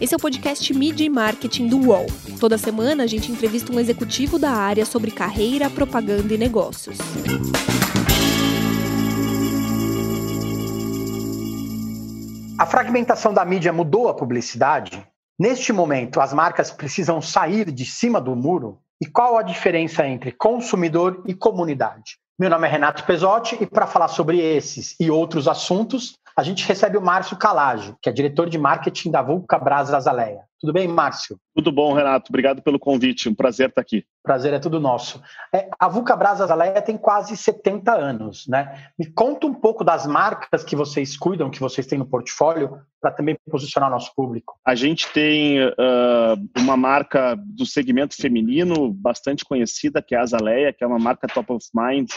Esse é o podcast Media e Marketing do UOL. Toda semana a gente entrevista um executivo da área sobre carreira, propaganda e negócios. A fragmentação da mídia mudou a publicidade? Neste momento, as marcas precisam sair de cima do muro? E qual a diferença entre consumidor e comunidade? Meu nome é Renato Pesotti e para falar sobre esses e outros assuntos, a gente recebe o Márcio Calaggio, que é diretor de marketing da Vulca Brasa Azaleia. Tudo bem, Márcio? Tudo bom, Renato. Obrigado pelo convite. Um prazer estar aqui. Prazer é tudo nosso. É, a Vulca Brasa Azaleia tem quase 70 anos, né? Me conta um pouco das marcas que vocês cuidam, que vocês têm no portfólio, para também posicionar nosso público. A gente tem uh, uma marca do segmento feminino bastante conhecida, que é a Azaleia, que é uma marca top of mind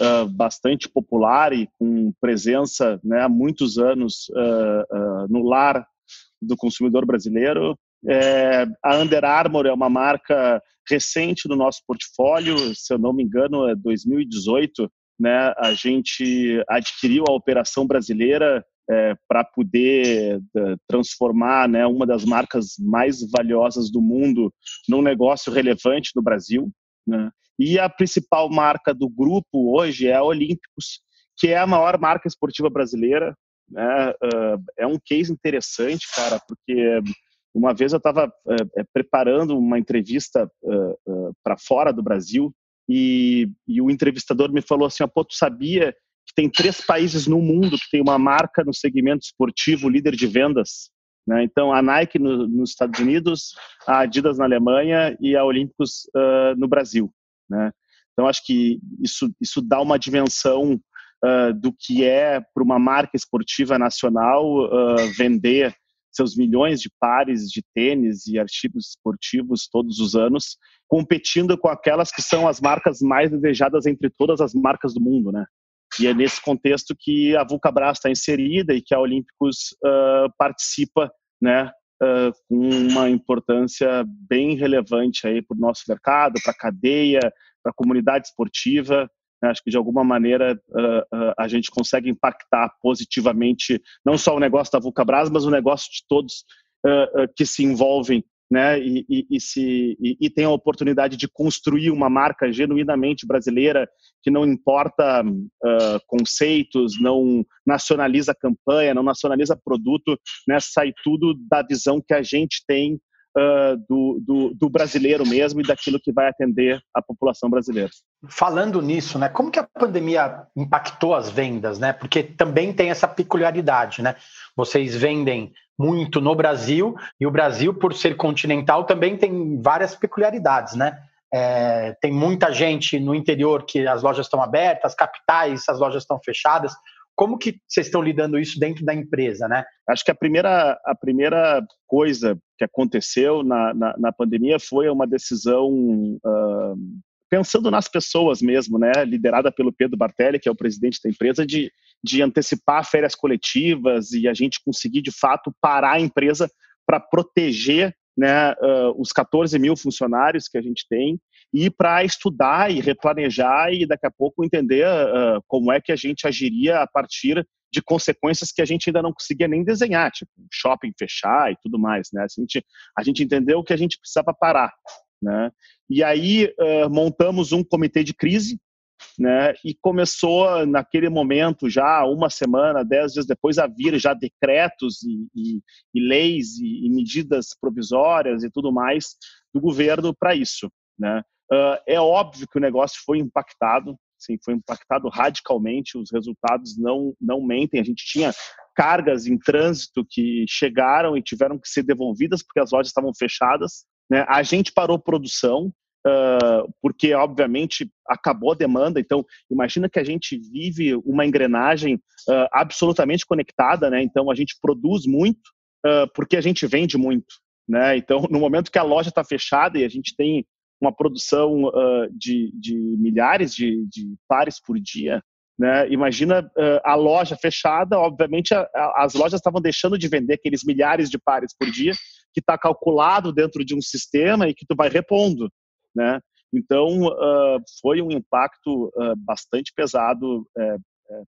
uh, bastante popular e com presença né, há muitos anos uh, uh, no lar do consumidor brasileiro. É, a Under Armour é uma marca recente no nosso portfólio, se eu não me engano, é 2018. Né, a gente adquiriu a operação brasileira é, para poder transformar né, uma das marcas mais valiosas do mundo num negócio relevante no Brasil. Né? E a principal marca do grupo hoje é a Olímpicos, que é a maior marca esportiva brasileira. Né? Uh, é um case interessante, cara, porque uma vez eu estava uh, preparando uma entrevista uh, para fora do Brasil e, e, o entrevistador me falou assim: Pô, tu sabia que tem três países no mundo que tem uma marca no segmento esportivo líder de vendas? Né? Então, a Nike no, nos Estados Unidos, a Adidas na Alemanha e a Olímpicos no Brasil. Né? Então, acho que isso, isso dá uma dimensão uh, do que é para uma marca esportiva nacional uh, vender seus milhões de pares de tênis e artigos esportivos todos os anos, competindo com aquelas que são as marcas mais desejadas entre todas as marcas do mundo, né? E é nesse contexto que a Vulcabras está inserida e que a Olímpicos uh, participa, né, uh, com uma importância bem relevante aí para o nosso mercado, para a cadeia, para a comunidade esportiva. Né? Acho que de alguma maneira uh, uh, a gente consegue impactar positivamente não só o negócio da Vulcabras, mas o negócio de todos que se envolvem né, e, e, e, se, e, e tem a oportunidade de construir uma marca genuinamente brasileira que não importa uh, conceitos, não nacionaliza campanha, não nacionaliza produto, né, sai tudo da visão que a gente tem uh, do, do, do, brasileiro mesmo e daquilo que vai atender a população brasileira. Falando nisso, né, como que a pandemia impactou as vendas, né? Porque também tem essa peculiaridade, né? Vocês vendem muito no Brasil e o Brasil, por ser continental, também tem várias peculiaridades, né? É, tem muita gente no interior que as lojas estão abertas, capitais, as lojas estão fechadas. Como que vocês estão lidando isso dentro da empresa, né? Acho que a primeira, a primeira coisa que aconteceu na, na, na pandemia foi uma decisão uh, pensando nas pessoas mesmo, né? Liderada pelo Pedro Bartelli, que é o presidente da empresa, de, de antecipar férias coletivas e a gente conseguir de fato parar a empresa para proteger né, uh, os 14 mil funcionários que a gente tem e para estudar e replanejar e daqui a pouco entender uh, como é que a gente agiria a partir de consequências que a gente ainda não conseguia nem desenhar, tipo shopping fechar e tudo mais, né? A gente, a gente entendeu que a gente precisava parar, né? E aí uh, montamos um comitê de crise, né? E começou naquele momento já uma semana, dez dias depois a vir já decretos e, e, e leis e, e medidas provisórias e tudo mais do governo para isso, né? Uh, é óbvio que o negócio foi impactado, sim, foi impactado radicalmente, os resultados não, não mentem. A gente tinha cargas em trânsito que chegaram e tiveram que ser devolvidas porque as lojas estavam fechadas. Né? A gente parou produção, uh, porque, obviamente, acabou a demanda. Então, imagina que a gente vive uma engrenagem uh, absolutamente conectada, né? Então, a gente produz muito porque a gente vende muito. Né? Então, no momento que a loja está fechada e a gente tem uma produção uh, de, de, milhares de, de, pares por dia. Né? Imagina uh, a loja fechada, obviamente a, a, as lojas estavam deixando de vender aqueles milhares de pares por dia, que está calculado dentro de um sistema e que tu vai repondo. Né? Então, uh, foi um impacto bastante pesado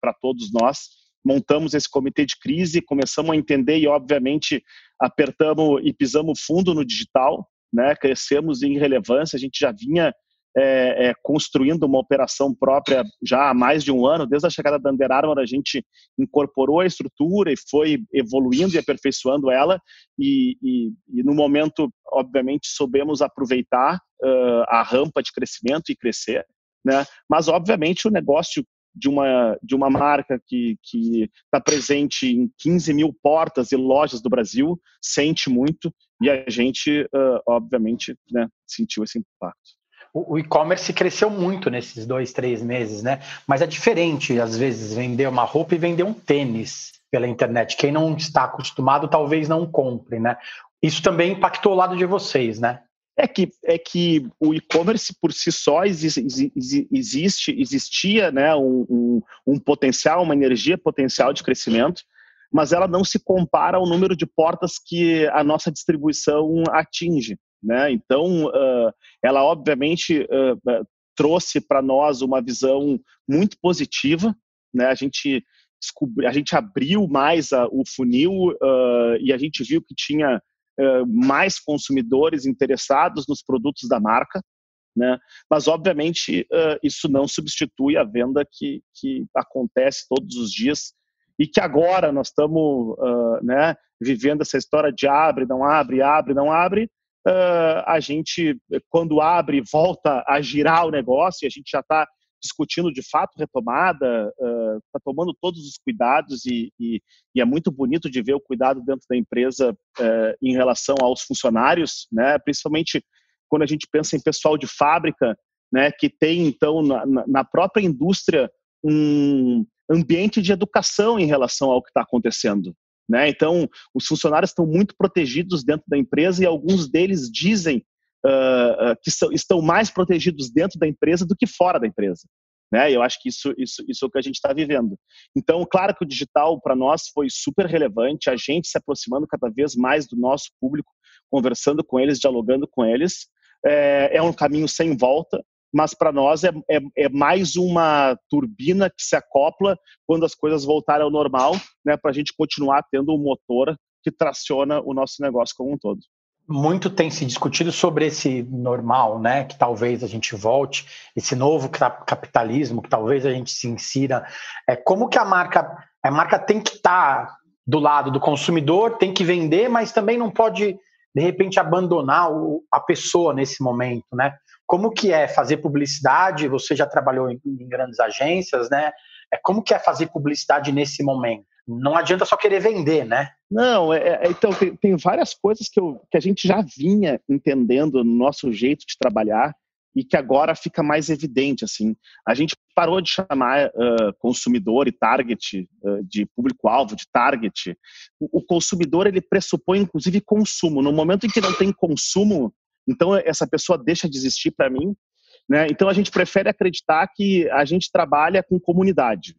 para todos nós montamos esse comitê de crise, começamos a entender e, obviamente, apertamos e pisamos fundo no digital, né? crescemos em relevância, a gente já vinha é, é, construindo uma operação própria já há mais de um ano, desde a chegada da Under Armour, a gente incorporou a estrutura e foi evoluindo e aperfeiçoando ela, e, e, e no momento, obviamente, soubemos aproveitar uh, a rampa de crescimento e crescer, né? mas, obviamente, o negócio de uma, de uma marca que está presente em 15 mil portas e lojas do Brasil sente muito e a gente, uh, obviamente, né, sentiu esse impacto o, e-commerce cresceu muito nesses dois, três meses, né? Mas é diferente, às vezes, vender uma roupa e vender um tênis pela internet. Quem não está acostumado talvez não compre, né? Isso também impactou o lado de vocês, né? É que, é que o e-commerce por si só existe, existe existia né, um, um, um potencial, uma energia potencial de crescimento, mas ela não se compara ao número de portas que a nossa distribuição atinge. Né? Então, uh, ela obviamente uh, trouxe para nós uma visão muito positiva. Né? A gente a gente abriu mais a, o funil uh, e a gente viu que tinha mais consumidores interessados nos produtos da marca. Né? Mas, obviamente, isso não substitui a venda que, que acontece todos os dias e que agora nós estamos né, vivendo essa história de abre, não abre, abre, não abre, uh, a gente, quando abre, volta a girar o negócio e a gente já está discutindo de fato retomada, está uh, tomando todos os cuidados e, e, e, é muito bonito de ver o cuidado dentro da empresa uh, em relação aos funcionários, né? principalmente quando a gente pensa em pessoal de fábrica, né? que tem então na, na própria indústria um ambiente de educação em relação ao que está acontecendo. Né? Então, os funcionários estão muito protegidos dentro da empresa e alguns deles dizem uh, uh, que são, estão mais protegidos dentro da empresa do que fora da empresa. Né? Eu acho que isso, isso, isso é o que a gente está vivendo. Então, claro que o digital para nós foi super relevante, a gente se aproximando cada vez mais do nosso público, conversando com eles, dialogando com eles. É, é um caminho sem volta, mas para nós é, é, é, mais uma turbina que se acopla quando as coisas voltarem ao normal, né, para a gente continuar tendo um motor que traciona o nosso negócio como um todo. Muito tem se discutido sobre esse normal, né? Que talvez a gente volte, esse novo capitalismo, que talvez a gente se insira. É como que a marca, a marca tem que estar tá do lado do consumidor, tem que vender, mas também não pode de repente abandonar a pessoa nesse momento, né? Como que é fazer publicidade? Você já trabalhou em, em grandes agências, né? É como que é fazer publicidade nesse momento? Não adianta só querer vender, né? Não, é, é, então tem, tem, várias coisas que, eu, que a gente já vinha entendendo no nosso jeito de trabalhar e que agora fica mais evidente assim. A gente parou de chamar uh, consumidor e target uh, de público-alvo, de target. O, o, consumidor ele pressupõe inclusive consumo. No momento em que não tem consumo, então essa pessoa deixa de existir para mim. Né? Então a gente prefere acreditar que a gente trabalha com comunidade.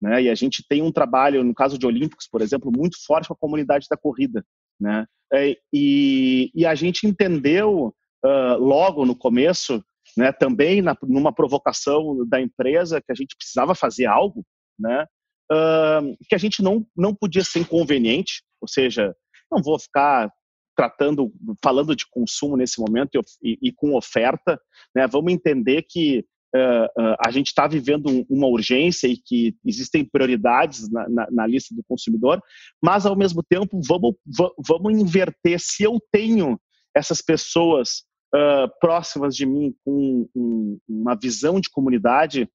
Né? E a gente tem um trabalho, no caso de Olímpicos, por exemplo, muito forte com a comunidade da corrida. Né? É, e, e a gente entendeu uh, logo no começo né, também na, numa provocação da empresa que a gente precisava fazer algo, né, uh, que a gente não, não podia ser inconveniente, ou seja, não vou ficar tratando, falando de consumo nesse momento e, e, com oferta, né, vamos entender que uh, uh, a gente está vivendo uma urgência e que existem prioridades na, na, na, lista do consumidor, mas ao mesmo tempo vamos, vamos inverter. Se eu tenho essas pessoas uh, próximas de mim, com um, uma visão de comunidade,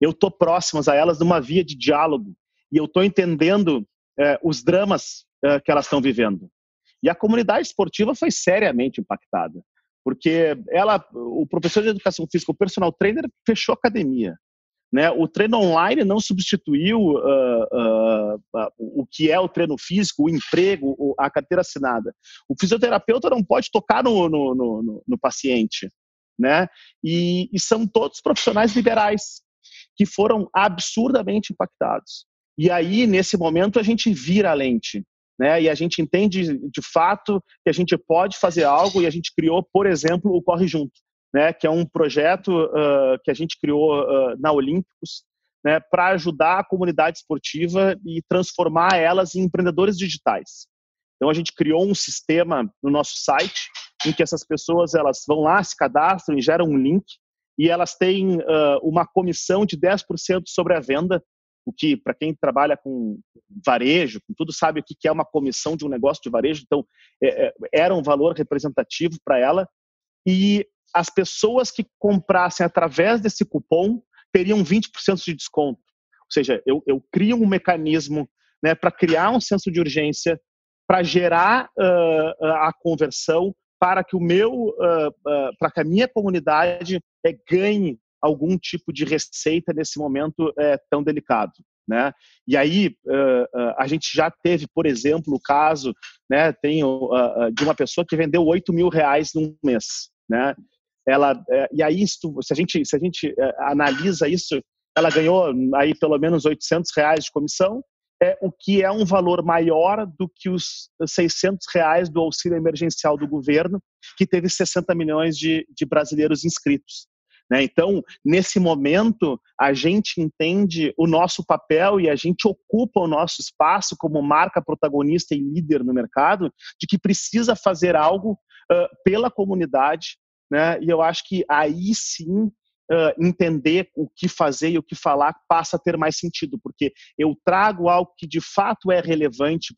eu estou próximas a elas numa via de diálogo e eu estou entendendo os dramas que elas estão vivendo. E a comunidade esportiva foi seriamente impactada, porque ela, o professor de educação física, o personal trainer, fechou a academia. Né? O treino online não substituiu uh, uh, uh, o que é o treino físico, o emprego, a carteira assinada. O fisioterapeuta não pode tocar no, no, no, no paciente. Né? E, e, são todos profissionais liberais que foram absurdamente impactados. E aí, nesse momento, a gente vira a lente. Né? E a gente entende de fato que a gente pode fazer algo e a gente criou, por exemplo, o Corre Junto né, que é um projeto uh, que a gente criou uh, na Olímpicos, né, para ajudar a comunidade esportiva e transformar elas em empreendedores digitais. Então a gente criou um sistema no nosso site em que essas pessoas elas vão lá, se cadastram e geram um link e elas têm uh, uma comissão de 10% sobre a venda, o que para quem trabalha com varejo, com tudo sabe o que é uma comissão de um negócio de varejo, então é, é, era um valor representativo para ela e as pessoas que comprassem através desse cupom teriam 20% de desconto. Ou seja, eu, eu crio um mecanismo né, para criar um senso de urgência, para gerar uh, a conversão, para que o meu, uh, uh, para que a minha comunidade é, ganhe algum tipo de receita nesse momento é, tão delicado. Né? E aí a gente já teve, por exemplo, o caso, né, tem de uma pessoa que vendeu 8 mil reais num mês, né? ela e aí se a gente se a gente analisa isso ela ganhou aí pelo menos 800 reais de comissão é o que é um valor maior do que os 600 reais do auxílio emergencial do governo que teve 60 milhões de, de brasileiros inscritos né? Então, nesse momento, a gente entende o nosso papel e a gente ocupa o nosso espaço como marca protagonista e líder no mercado, de que precisa fazer algo uh, pela comunidade né? E eu acho que aí sim Uh, entender o que fazer e o que falar passa a ter mais sentido, porque eu trago algo que de fato é relevante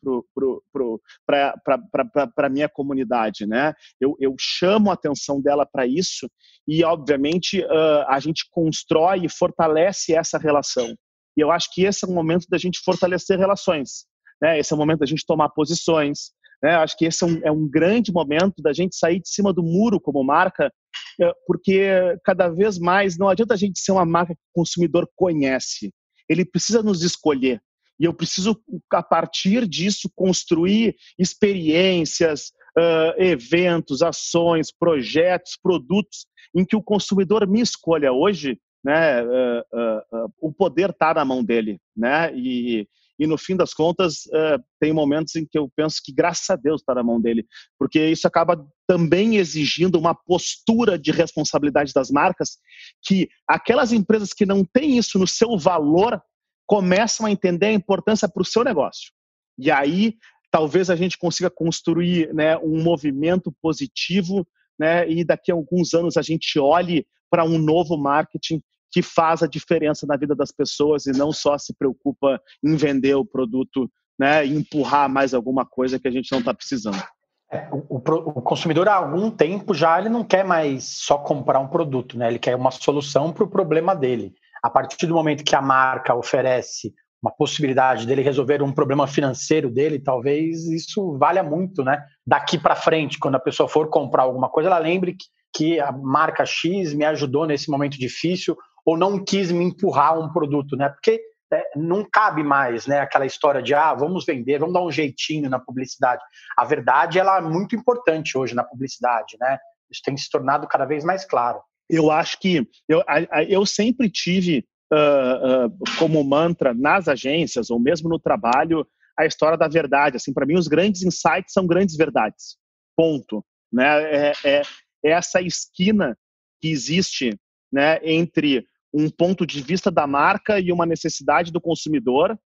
para a minha comunidade. Né? Eu, eu chamo a atenção dela para isso e, obviamente, uh, a gente constrói e fortalece essa relação. E eu acho que esse é o momento da gente fortalecer relações. Né? Esse é o momento da gente tomar posições, né? Acho que esse é um, é um grande momento da gente sair de cima do muro como marca, é, porque cada vez mais não adianta a gente ser uma marca que o consumidor conhece. Ele precisa nos escolher. E eu preciso, a partir disso, construir experiências, uh, eventos, ações, projetos, produtos em que o consumidor me escolha hoje. Né, uh, uh, o poder está na mão dele. Né, e, e no fim das contas uh, tem momentos em que eu penso que graças a Deus está na mão dele, porque isso acaba também exigindo uma postura de responsabilidade das marcas, que aquelas empresas que não têm isso no seu valor começam a entender a importância para o seu negócio. E aí talvez a gente consiga construir né, um movimento positivo né, e daqui a alguns anos a gente olhe para um novo marketing que faz a diferença na vida das pessoas e não só se preocupa em vender o produto né, e empurrar mais alguma coisa que a gente não está precisando. É, o, o, consumidor há algum tempo já ele não quer mais só comprar um produto, né? Ele quer uma solução para o problema dele. A partir do momento que a marca oferece uma possibilidade dele resolver um problema financeiro dele, talvez isso valha muito, né? Daqui para frente, quando a pessoa for comprar alguma coisa, ela lembre que, que a marca X me ajudou nesse momento difícil ou não quis me empurrar um produto, né? Porque é, não cabe mais, né? Aquela história de ah, vamos vender, vamos dar um jeitinho na publicidade. A verdade ela é muito importante hoje na publicidade, né? Isso tem se tornado cada vez mais claro. Eu acho que eu, eu sempre tive uh, uh, como mantra nas agências ou mesmo no trabalho a história da verdade. Assim, para mim, os grandes insights são grandes verdades. Ponto. Né? É, é, é essa esquina que existe né, entre um ponto de vista da marca e uma necessidade do consumidor,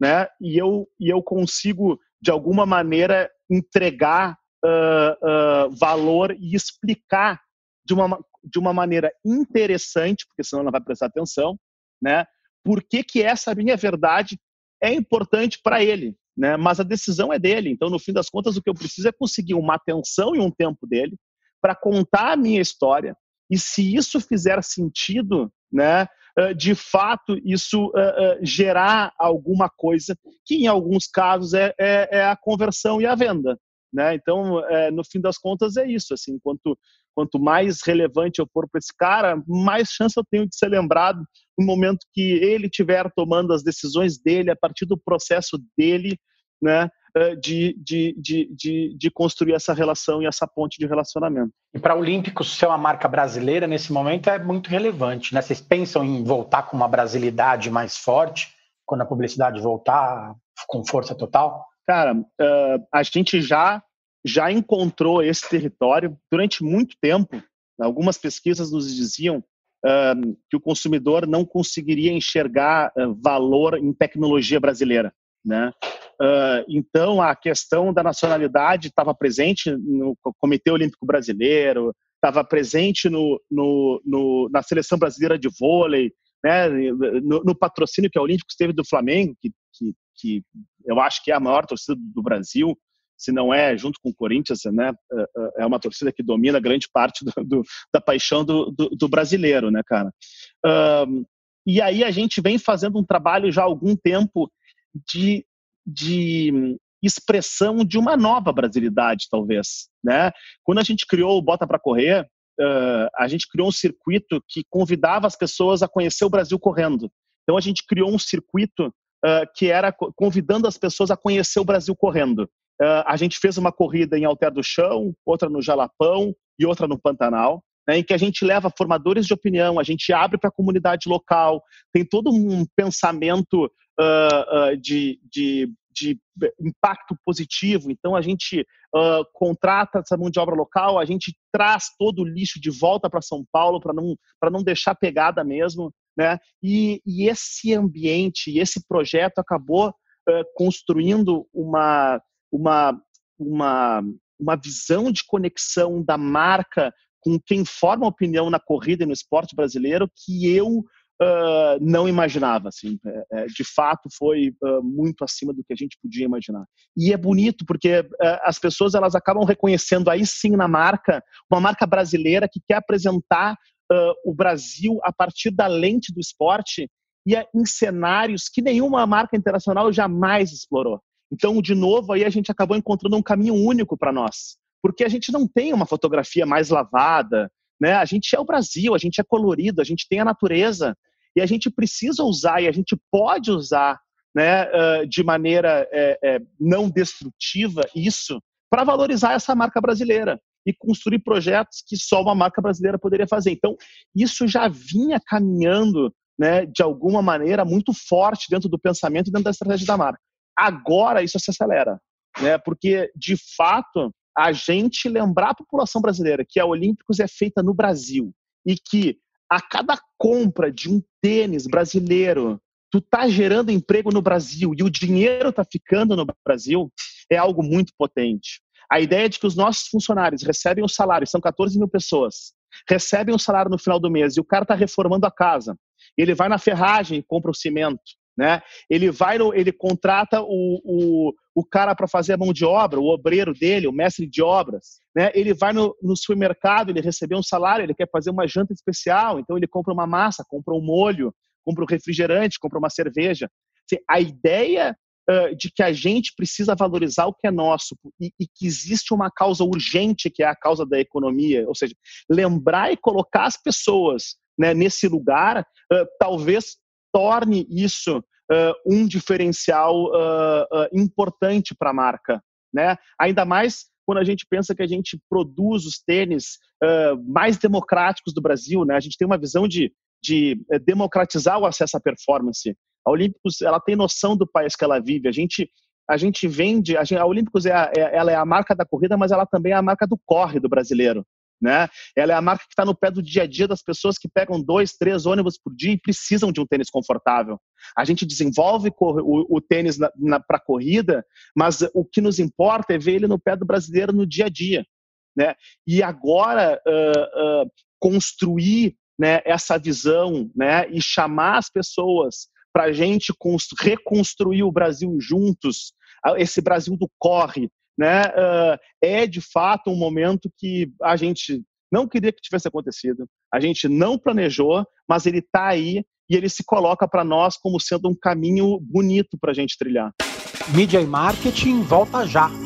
né? E eu, e eu consigo, de alguma maneira, entregar uh, uh, valor e explicar de uma, de uma maneira interessante, porque senão ela vai prestar atenção, né? Por que, que essa minha verdade é importante para ele, né? Mas a decisão é dele. Então, no fim das contas, o que eu preciso é conseguir uma atenção e um tempo dele para contar a minha história. E se isso fizer sentido né? De fato, isso gerar alguma coisa que, em alguns casos, é, é, é a conversão e a venda. Né? Então, é, no fim das contas, é isso. Assim, quanto, quanto mais relevante eu for para esse cara, mais chance eu tenho de ser lembrado no momento que ele estiver tomando as decisões dele, a partir do processo dele, né? Eh, de, de, de, de, de construir essa relação e essa ponte de relacionamento. E para Olímpicos ser uma marca brasileira nesse momento é muito relevante, né? Vocês pensam em voltar com uma brasilidade mais forte quando a publicidade voltar com força total? Cara, uh, a gente já já encontrou esse território durante muito tempo. Algumas pesquisas nos diziam uh, que o consumidor não conseguiria enxergar uh, valor em tecnologia brasileira. Né? Uh, então, a questão da nacionalidade estava presente no Comitê Olímpico Brasileiro, estava presente no, no, no, na Seleção Brasileira de Vôlei, né? no, no, patrocínio que a Olímpico teve do Flamengo, que, que, que, eu acho que é a maior torcida do Brasil, se não é, junto com o Corinthians, né? É, é, é uma torcida que domina grande parte do, do, da paixão do, do, brasileiro, né, cara? Um, e aí a gente vem fazendo um trabalho já há algum tempo de, de expressão de uma nova brasilidade, talvez. Né? Quando a gente criou o Bota para Correr, uh, a gente criou um circuito que convidava as pessoas a conhecer o Brasil correndo. Então a gente criou um circuito uh, que era convidando as pessoas a conhecer o Brasil correndo. Uh, a gente fez uma corrida em Alter do Chão, outra no Jalapão e outra no Pantanal né, em que a gente leva formadores de opinião, a gente abre para a comunidade local, tem todo um pensamento uh, uh, de, de, de, impacto positivo. Então, a gente uh, contrata essa mão de obra local, a gente traz todo o lixo de volta para São Paulo para não, não deixar pegada mesmo. Né? E, e esse ambiente, esse projeto acabou construindo uma, uma, uma, uma visão de conexão da marca com quem forma opinião na corrida e no esporte brasileiro que eu uh, não imaginava. Assim, é, é, de fato, foi uh, muito acima do que a gente podia imaginar. E é bonito porque uh, as pessoas elas acabam reconhecendo aí sim na marca uma marca brasileira que quer apresentar o Brasil a partir da lente do esporte e em cenários que nenhuma marca internacional jamais explorou. Então, de novo, aí a gente acabou encontrando um caminho único para nós porque a gente não tem uma fotografia mais lavada, né? A gente é o Brasil, a gente é colorido, a gente tem a natureza e a gente precisa usar e a gente pode usar, né, de maneira é, é, não destrutiva isso para valorizar essa marca brasileira e construir projetos que só uma marca brasileira poderia fazer. Então, isso já vinha caminhando, né, de alguma maneira muito forte dentro do pensamento e dentro da estratégia da marca. Agora isso se acelera, né? Porque de fato a gente lembrar a população brasileira que a Olímpicos é feita no Brasil e que a cada compra de um tênis brasileiro, tu tá gerando emprego no Brasil e o dinheiro tá ficando no Brasil, é algo muito potente. A ideia de que os nossos funcionários recebem o salário, são 14 mil pessoas, recebem o salário no final do mês e o cara está reformando a casa. Ele vai na ferragem e compra o cimento. Né? Ele vai, no, ele contrata o, o, o cara para fazer a mão de obra, o obreiro dele, o mestre de obras. Né? Ele vai no, no supermercado, ele recebeu um salário, ele quer fazer uma janta especial, então ele compra uma massa, compra um molho, compra um refrigerante, compra uma cerveja. Assim, a ideia uh, de que a gente precisa valorizar o que é nosso e, e, que existe uma causa urgente que é a causa da economia, ou seja, lembrar e colocar as pessoas né, nesse lugar, uh, talvez torne isso um diferencial uh, uh, importante para a marca, né? Ainda mais quando a gente pensa que a gente produz os tênis mais democráticos do Brasil, né? A gente tem uma visão de, de eh, democratizar o acesso à performance. A Olímpicos, ela tem noção do país que ela vive. A gente a gente vende, a, gente, a Olímpicos é, a, é, ela é a marca da corrida, mas ela também é a marca do corre do brasileiro. Né? Ela é a marca que está no pé do dia a dia das pessoas que pegam dois, três ônibus por dia e precisam de um tênis confortável. A gente desenvolve o, o tênis para corrida, mas o que nos importa é ver ele no pé do brasileiro no dia a dia. Né? E agora uh, uh, construir né, essa visão né, e chamar as pessoas para a gente reconstruir o Brasil juntos, esse Brasil do corre, né, uh, é de fato um momento que a gente não queria que tivesse acontecido, a gente não planejou, mas ele está aí e ele se coloca para nós como sendo um caminho bonito para a gente trilhar. Mídia e marketing volta já.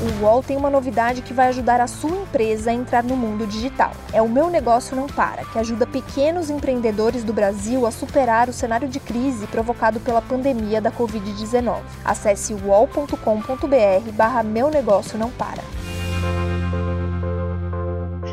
O UOL tem uma novidade que vai ajudar a sua empresa a entrar no mundo digital. É o Meu Negócio Não Para, que ajuda pequenos empreendedores do Brasil a superar o cenário de crise provocado pela pandemia da Covid-19. Acesse uol.com.br barra Meu Negócio Não Para.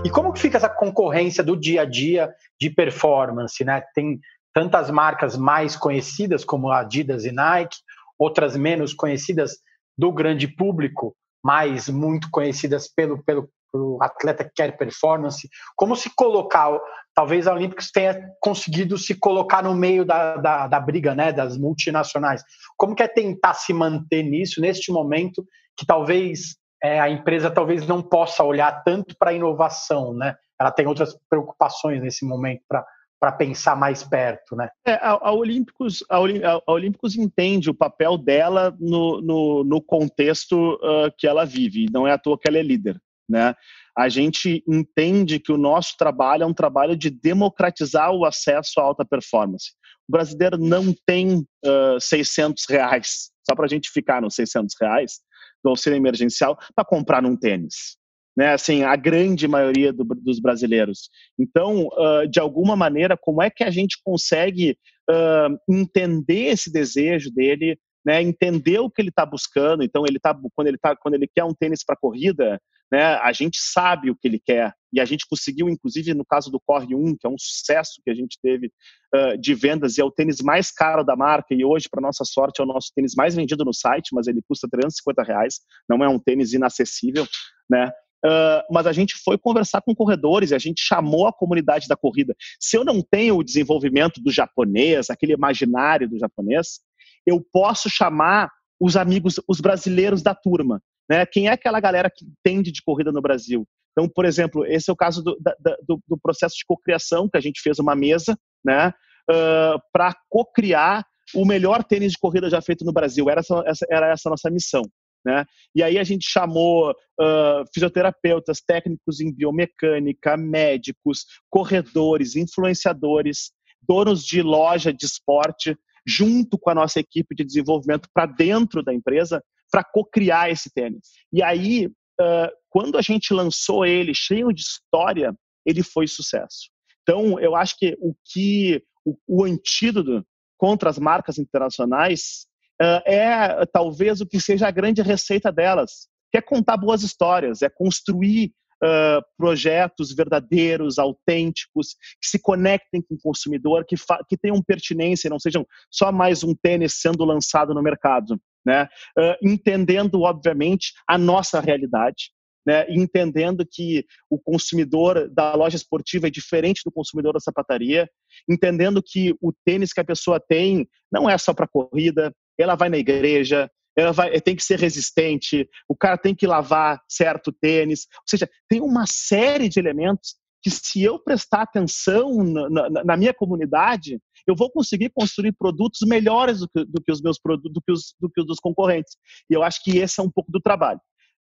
E como que fica essa concorrência do dia a dia de performance, né? Tem tantas marcas mais conhecidas como Adidas e Nike, outras menos conhecidas do grande público, mas muito conhecidas pelo, pelo, pelo atleta que quer performance. Como se colocar, talvez a Olímpicos tenha conseguido se colocar no meio da, da, da briga né, das multinacionais. Como que é tentar se manter nisso, neste momento que talvez é, a empresa talvez não possa olhar tanto para a inovação, né? Ela tem outras preocupações nesse momento para para pensar mais perto, né? É, a, a, Olímpicos, a, a, Olímpicos entende o papel dela no, no, no contexto uh, que ela vive. Não é à toa que ela é líder, né? A gente entende que o nosso trabalho é um trabalho de democratizar o acesso à alta performance. O brasileiro não tem uh, 600 reais, só para a gente ficar nos 600 reais, do auxílio emergencial para comprar um tênis. Né, assim, a grande maioria do, dos brasileiros. Então, uh, de alguma maneira, como é que a gente consegue uh, entender esse desejo dele, né, entender o que ele está buscando? Então, ele tá, quando ele tá, quando ele quer um tênis para corrida, né, a gente sabe o que ele quer e a gente conseguiu, inclusive no caso do Corre 1, que é um sucesso que a gente teve uh, de vendas e é o tênis mais caro da marca e hoje, para nossa sorte, é o nosso tênis mais vendido no site, mas ele custa 350 reais, não é um tênis inacessível, né? Uh, mas a gente foi conversar com corredores e a gente chamou a comunidade da corrida. Se eu não tenho o desenvolvimento do japonês, aquele imaginário do japonês, eu posso chamar os amigos, os brasileiros da turma. Né? Quem é aquela galera que entende de corrida no Brasil? Então, por exemplo, esse é o caso do, da, do, do processo de cocriação, que a gente fez uma mesa né, uh, para cocriar o melhor tênis de corrida já feito no Brasil. Era essa, era essa nossa missão. Né? E aí a gente chamou uh, fisioterapeutas, técnicos em biomecânica, médicos, corredores, influenciadores, donos de loja de esporte, junto com a nossa equipe de desenvolvimento para dentro da empresa, para co-criar esse tênis. E aí, uh, quando a gente lançou ele cheio de história, ele foi sucesso. Então, eu acho que o que o, o antídoto contra as marcas internacionais é talvez o que seja a grande receita delas, que é contar boas histórias, é construir uh, projetos verdadeiros, autênticos, que se conectem com o consumidor, que, que tenham pertinência, não sejam só mais um tênis sendo lançado no mercado. Né? Uh, entendendo, obviamente, a nossa realidade, né, entendendo que o consumidor da loja esportiva é diferente do consumidor da sapataria, entendendo que o tênis que a pessoa tem não é só para corrida, ela vai na igreja, ela vai, tem que ser resistente, o cara tem que lavar certo tênis, ou seja, tem uma série de elementos que se eu prestar atenção na, na, na minha comunidade, eu vou conseguir construir produtos melhores do que, do que os meus produtos, do que os, do que os dos concorrentes. E eu acho que esse é um pouco do trabalho.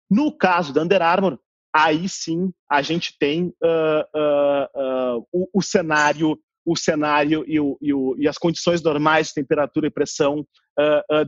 No caso da Under Armour, aí sim a gente tem uh, uh, uh, o, o, cenário, o cenário e, o, e, o, e, as condições normais de temperatura e pressão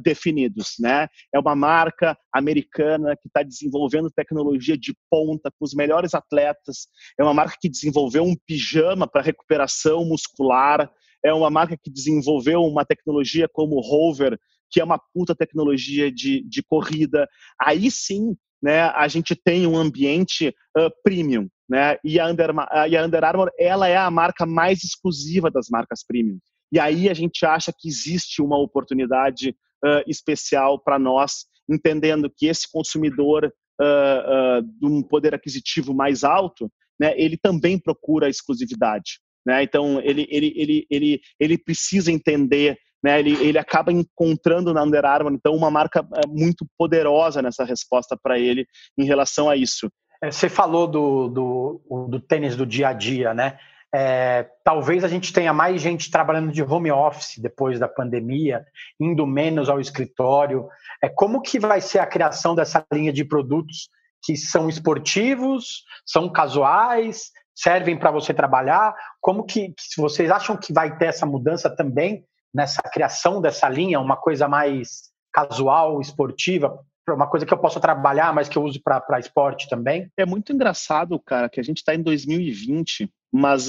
definidos, né? É uma marca americana que está desenvolvendo tecnologia de ponta com os melhores atletas. É uma marca que desenvolveu um pijama para recuperação muscular. É uma marca que desenvolveu uma tecnologia como o Rover, que é uma puta tecnologia de, de corrida. Aí sim né, a gente tem um ambiente uh, premium, né? E a, Under, e a Under Armour, ela é a marca mais exclusiva das marcas premium. E aí a gente acha que existe uma oportunidade uh, especial para nós, entendendo que esse consumidor uh, de um poder aquisitivo mais alto, né, ele também procura exclusividade. Né? Então, ele, ele, ele, ele, ele precisa entender né, ele, ele acaba encontrando na Under Armour, então, uma marca é, muito poderosa nessa resposta para ele em relação a isso. É, você falou do, do, do tênis do dia a dia, né? É, talvez a gente tenha mais gente trabalhando de home office depois da pandemia, indo menos ao escritório. É, como que vai ser a criação dessa linha de produtos que são esportivos, são casuais, servem para você trabalhar? Como que, que vocês acham que vai ter essa mudança também nessa criação dessa linha, uma coisa mais casual, esportiva, uma coisa que eu possa trabalhar, mas que eu uso para esporte também? É muito engraçado, cara, que a gente está em 2020, mas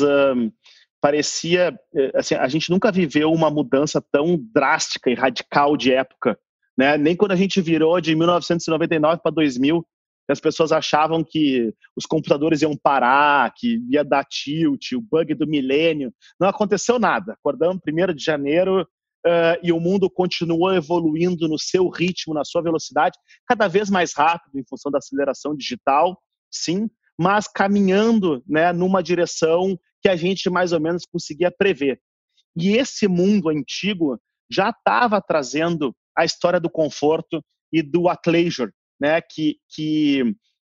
parecia eh, assim, a gente nunca viveu uma mudança tão drástica e radical de época, né? Nem quando a gente virou de 1999 para 2000, as pessoas achavam que os computadores iam parar, que ia dar tilt, o bug do milênio. Não aconteceu nada. Acordamos 1 de janeiro uh, e o mundo continuou evoluindo no seu ritmo, na sua velocidade, cada vez mais rápido em função da aceleração digital, sim, mas caminhando né, numa direção que a gente mais ou menos conseguia prever. E esse mundo antigo já estava trazendo a história do conforto e do athleisure, né, que, que,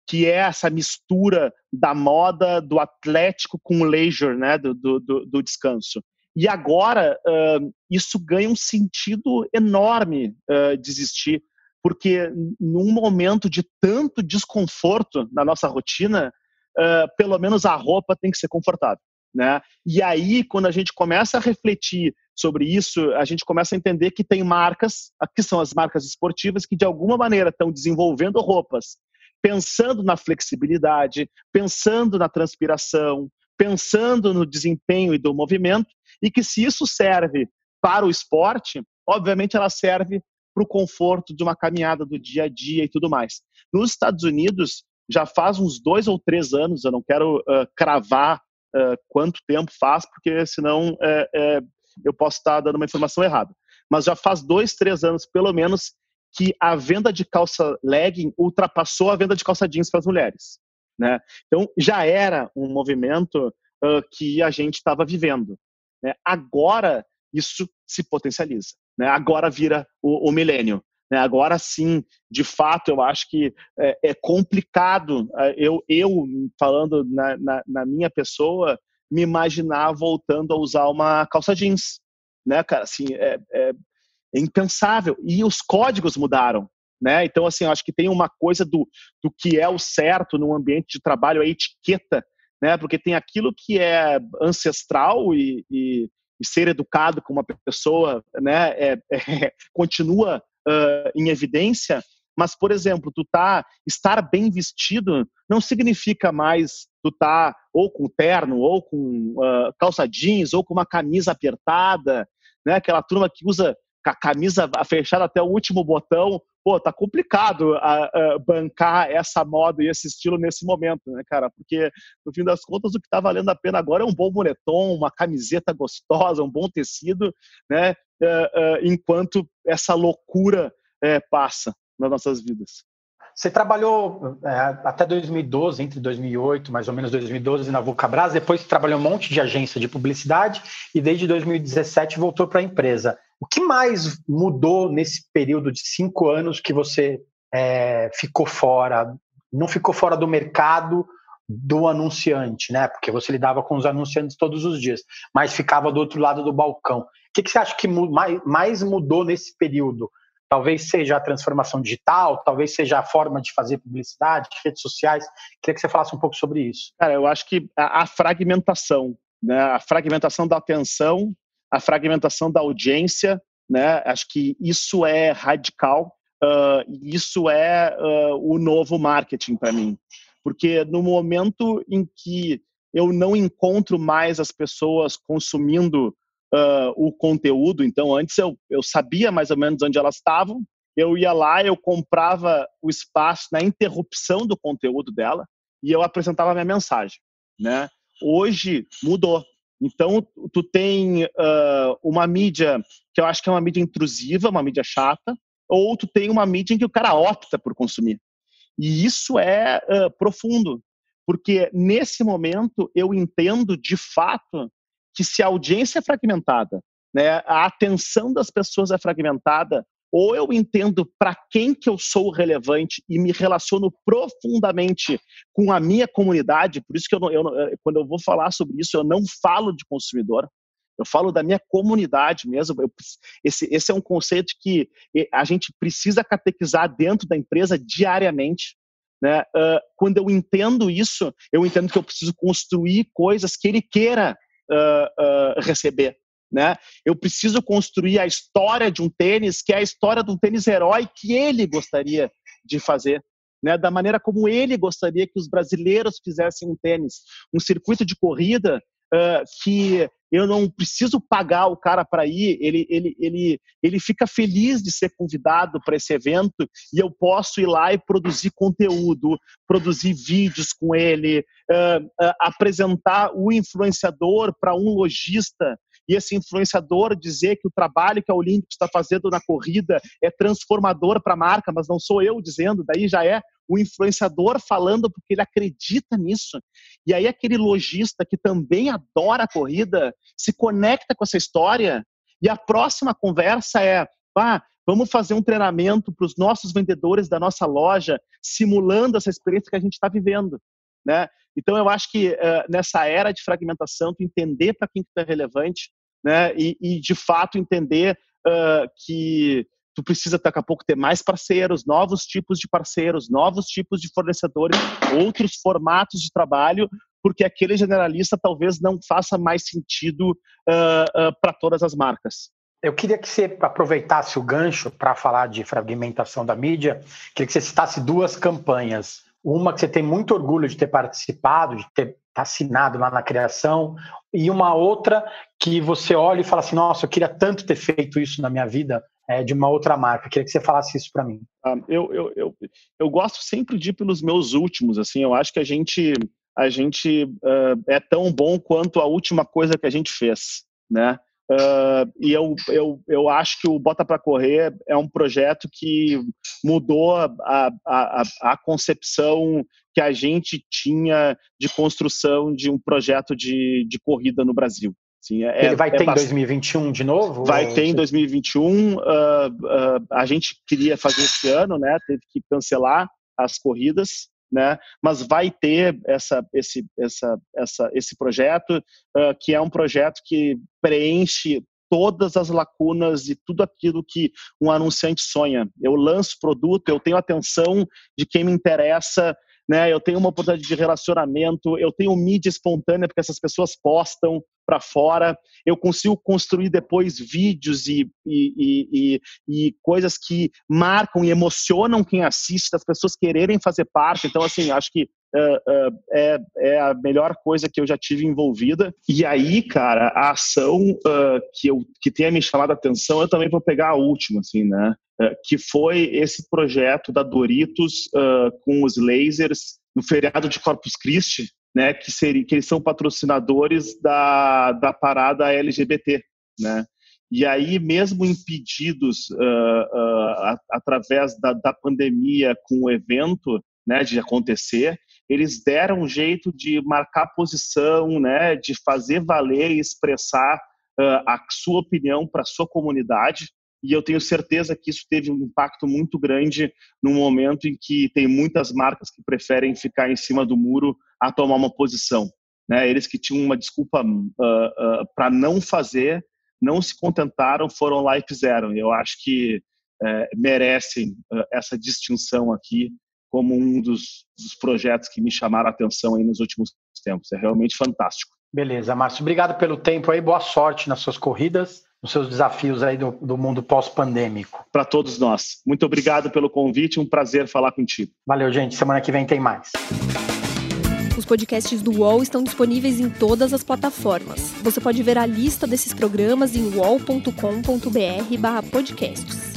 que é essa mistura da moda, do atlético com o leisure, né, do, do, do descanso. E agora uh, isso ganha um sentido enorme uh, de existir, porque num momento de tanto desconforto na nossa rotina, uh, pelo menos a roupa tem que ser confortável. Né? E aí, quando a gente começa a refletir sobre isso, a gente começa a entender que tem marcas, que são as marcas esportivas, que de alguma maneira estão desenvolvendo roupas, pensando na flexibilidade, pensando na transpiração, pensando no desempenho e do movimento, e que se isso serve para o esporte, obviamente ela serve para o conforto de uma caminhada do dia a dia e tudo mais. Nos Estados Unidos, já faz uns dois ou três anos, eu não quero uh, cravar uh, quanto tempo faz, porque senão é, é, eu posso estar dando uma informação errada. Mas já faz dois, três anos, pelo menos, que a venda de calça legging ultrapassou a venda de calça jeans para as mulheres. Né? Então, já era um movimento uh, que a gente estava vivendo. Né? Agora, isso se potencializa. Né? Agora vira o, o milênio. Né? Agora sim, de fato, eu acho que é, é complicado é, eu, eu falando na, na, na, minha pessoa, me imaginar voltando a usar uma calça jeans. Né, cara? Assim, é, é, é impensável. E os códigos mudaram. Né? Então, assim, eu acho que tem uma coisa do, do que é o certo num ambiente de trabalho, a etiqueta, né? Porque tem aquilo que é ancestral e, e, e ser educado com uma pessoa, né? É, é, continua uh, em evidência, mas, por exemplo, tu tá, estar bem vestido não significa mais tu tá ou com terno, ou com uh, calça jeans, ou com uma camisa apertada, né? Aquela turma que usa a camisa fechada até o último botão, pô, tá complicado a, a bancar essa moda e esse estilo nesse momento, né, cara? Porque, no fim das contas, o que tá valendo a pena agora é um bom moletom, uma camiseta gostosa, um bom tecido, né? Uh, uh, enquanto essa loucura uh, passa nas nossas vidas. Você trabalhou é, até 2012, entre 2008, mais ou menos 2012, na Vulcabras, depois trabalhou um monte de agência de publicidade e desde 2017 voltou para a empresa. O que mais mudou nesse período de cinco anos que você é, ficou fora? Não ficou fora do mercado do anunciante, né? Porque você lidava com os anunciantes todos os dias, mas ficava do outro lado do balcão. O que, que você acha que mais mudou nesse período? Talvez seja a transformação digital, talvez seja a forma de fazer publicidade, redes sociais. Queria que você falasse um pouco sobre isso. Cara, eu acho que a, a fragmentação, né? a fragmentação da atenção, a fragmentação da audiência, né? acho que isso é radical, uh, isso é uh, o novo marketing para mim. Porque no momento em que eu não encontro mais as pessoas consumindo uh, o conteúdo. Então, antes eu, eu sabia mais ou menos onde elas estavam, eu ia lá, eu comprava o espaço na interrupção do conteúdo dela e eu apresentava a minha mensagem, né? Hoje mudou. Então, tu tem uh, uma mídia que eu acho que é uma mídia intrusiva, uma mídia chata, ou tu tem uma mídia em que o cara opta por consumir. E isso é uh, profundo, porque nesse momento eu entendo de fato que se a audiência é fragmentada, né, a atenção das pessoas é fragmentada, ou eu entendo para quem que eu sou relevante e me relaciono profundamente com a minha comunidade, por isso que eu, não, eu quando eu vou falar sobre isso, eu não falo de consumidor, eu falo da minha comunidade mesmo. Eu, esse, esse é um conceito que a gente precisa catequizar dentro da empresa diariamente. Né? Uh, quando eu entendo isso, eu entendo que eu preciso construir coisas que ele queira uh, uh, receber. Né? Eu preciso construir a história de um tênis que é a história de um tênis herói que ele gostaria de fazer. Né, da maneira como ele gostaria que os brasileiros fizessem um tênis, um circuito de corrida uh, que eu não preciso pagar o cara para ir, ele, ele, ele, ele fica feliz de ser convidado para esse evento e eu posso ir lá e produzir conteúdo, produzir vídeos com ele, uh, uh, apresentar o influenciador para um lojista e esse influenciador dizer que o trabalho que a Olímpico está fazendo na corrida é transformador para a marca, mas não sou eu dizendo, daí já é o influenciador falando porque ele acredita nisso. E aí aquele lojista que também adora a corrida se conecta com essa história e a próxima conversa é, ah, vamos fazer um treinamento para os nossos vendedores da nossa loja, simulando essa experiência que a gente está vivendo. Né? Então, eu acho que uh, nessa era de fragmentação, tu entender para quem tu é relevante né? e, e de fato, entender uh, que tu precisa daqui a pouco ter mais parceiros, novos tipos de parceiros, novos tipos de fornecedores, outros formatos de trabalho, porque aquele generalista talvez não faça mais sentido uh, para todas as marcas. Eu queria que você aproveitasse o gancho para falar de fragmentação da mídia. Queria que você citasse duas campanhas. Uma que você tem muito orgulho de ter participado, de ter assinado lá na criação, e uma outra que você olha e fala assim: nossa, eu queria tanto ter feito isso na minha vida é, de uma outra marca. Queria que você falasse isso para mim. Ah, eu, eu, eu, eu, gosto sempre de ir pelos meus últimos. Assim, eu acho que a gente a gente uh, é tão bom quanto a última coisa que a gente fez, né? Uh, e eu, eu, eu acho que o Bota para Correr é um projeto que mudou a, a, a, concepção que a gente tinha de construção de um projeto de, de corrida no Brasil. Sim, é, Ele vai é ter bastante... em 2021 de novo? Vai ter em 2021. Uh, uh, a gente queria fazer esse ano, né? Teve que cancelar as corridas, né? Mas vai ter essa, esse, essa, essa, esse projeto uh, que é um projeto que preenche todas as lacunas e tudo aquilo que um anunciante sonha. Eu lanço produto, eu tenho atenção de quem me interessa, né? Eu tenho uma oportunidade de relacionamento, eu tenho mídia espontânea porque essas pessoas postam para fora, eu consigo construir depois vídeos e, e, e, e, coisas que marcam e emocionam quem assiste, das pessoas quererem fazer parte. Então, assim, acho que uh, uh, é, é a melhor coisa que eu já tive envolvida. E aí, cara, a ação uh, que, eu, que tenha me chamado a atenção, eu também vou pegar a última, assim, né? que foi esse projeto da Doritos com os lasers no feriado de Corpus Christi, né, que, seria, que eles são patrocinadores da, da parada LGBT, né? E aí, mesmo impedidos através da, da pandemia com o evento né, de acontecer, eles deram um jeito de marcar posição, né, de fazer valer e expressar uh, a sua opinião para a sua comunidade. E eu tenho certeza que isso teve um impacto muito grande no momento em que tem muitas marcas que preferem ficar em cima do muro a tomar uma posição. Né? Eles que tinham uma desculpa uh, uh, para não fazer, não se contentaram, foram lá e fizeram. Eu acho que merecem essa distinção aqui como um dos, dos, projetos que me chamaram a atenção aí nos últimos tempos. É realmente fantástico. Beleza, Márcio. Obrigado pelo tempo aí. Boa sorte nas suas corridas, nos seus desafios aí do, do mundo pós-pandêmico. Para todos nós. Muito obrigado pelo convite. Um prazer falar contigo. Valeu, gente. Semana que vem tem mais. Os podcasts do UOL estão disponíveis em todas as plataformas. Você pode ver a lista desses programas em wall.com.br/podcasts.